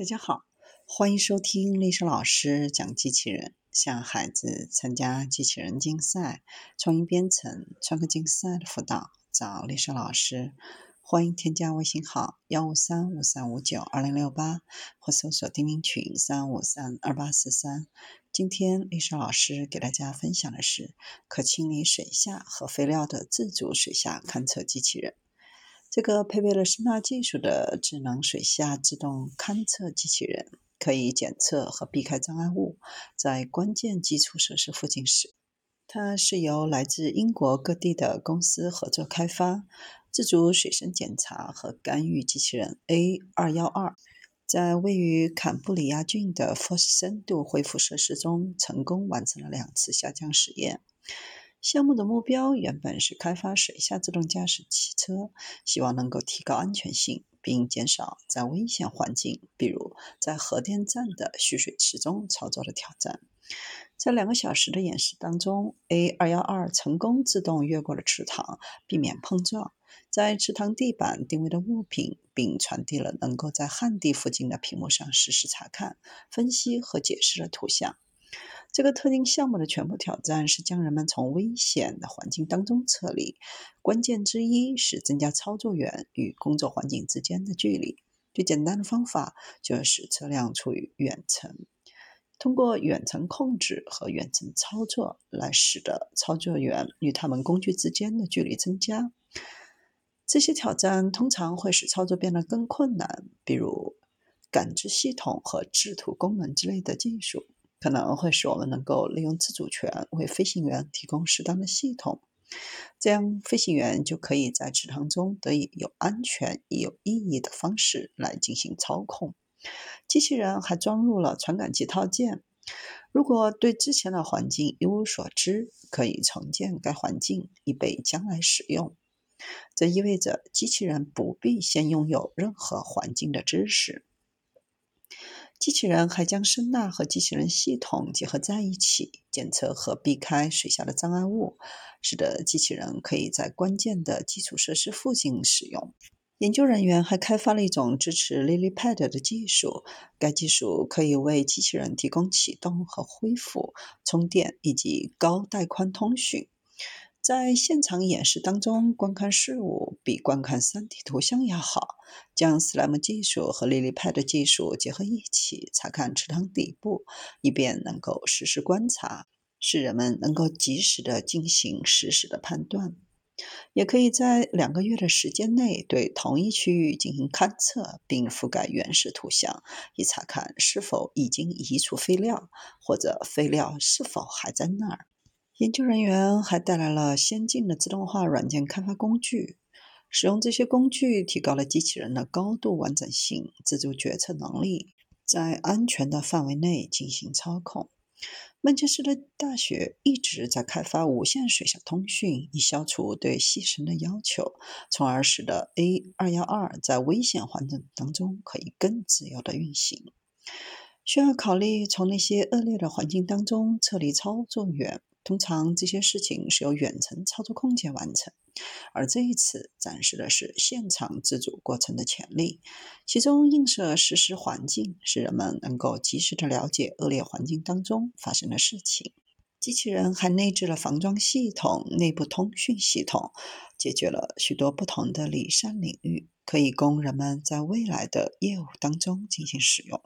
大家好，欢迎收听历史老师讲机器人。向孩子参加机器人竞赛、创意编程、创客竞赛的辅导，找历史老师。欢迎添加微信号幺五三五三五九二零六八，或搜索钉钉群三五三二八四三。今天历史老师给大家分享的是可清理水下和肥料的自主水下勘测机器人。这个配备了声纳技术的智能水下自动勘测机器人，可以检测和避开障碍物，在关键基础设施附近时，它是由来自英国各地的公司合作开发。自主水深检查和干预机器人 A 二幺二，在位于坎布里亚郡的 FOSS 深度恢复设施中，成功完成了两次下降实验。项目的目标原本是开发水下自动驾驶汽车，希望能够提高安全性，并减少在危险环境，比如在核电站的蓄水池中操作的挑战。在两个小时的演示当中，A 二幺二成功自动越过了池塘，避免碰撞，在池塘地板定位的物品，并传递了能够在旱地附近的屏幕上实时查看、分析和解释的图像。这个特定项目的全部挑战是将人们从危险的环境当中撤离。关键之一是增加操作员与工作环境之间的距离。最简单的方法就是使车辆处于远程，通过远程控制和远程操作来使得操作员与他们工具之间的距离增加。这些挑战通常会使操作变得更困难，比如感知系统和制图功能之类的技术。可能会使我们能够利用自主权为飞行员提供适当的系统，这样飞行员就可以在池塘中得以有安全、有意义的方式来进行操控。机器人还装入了传感器套件，如果对之前的环境一无所知，可以重建该环境以备将来使用。这意味着机器人不必先拥有任何环境的知识。机器人还将声呐和机器人系统结合在一起，检测和避开水下的障碍物，使得机器人可以在关键的基础设施附近使用。研究人员还开发了一种支持 LilyPad 的技术，该技术可以为机器人提供启动和恢复、充电以及高带宽通讯。在现场演示当中，观看事物比观看 3D 图像要好。将 SLAM 技术和 LilyPad 技术结合一起，查看池塘底部，以便能够实时观察，使人们能够及时的进行实时的判断。也可以在两个月的时间内对同一区域进行勘测，并覆盖原始图像，以查看是否已经移除废料，或者废料是否还在那儿。研究人员还带来了先进的自动化软件开发工具，使用这些工具提高了机器人的高度完整性、自主决策能力，在安全的范围内进行操控。曼彻斯特大学一直在开发无线水下通讯，以消除对细绳的要求，从而使得 A 二幺二在危险环境当中可以更自由地运行。需要考虑从那些恶劣的环境当中撤离操作员。通常这些事情是由远程操作空间完成，而这一次展示的是现场自主过程的潜力，其中映射实时环境，使人们能够及时的了解恶劣环境当中发生的事情。机器人还内置了防撞系统、内部通讯系统，解决了许多不同的离散领域，可以供人们在未来的业务当中进行使用。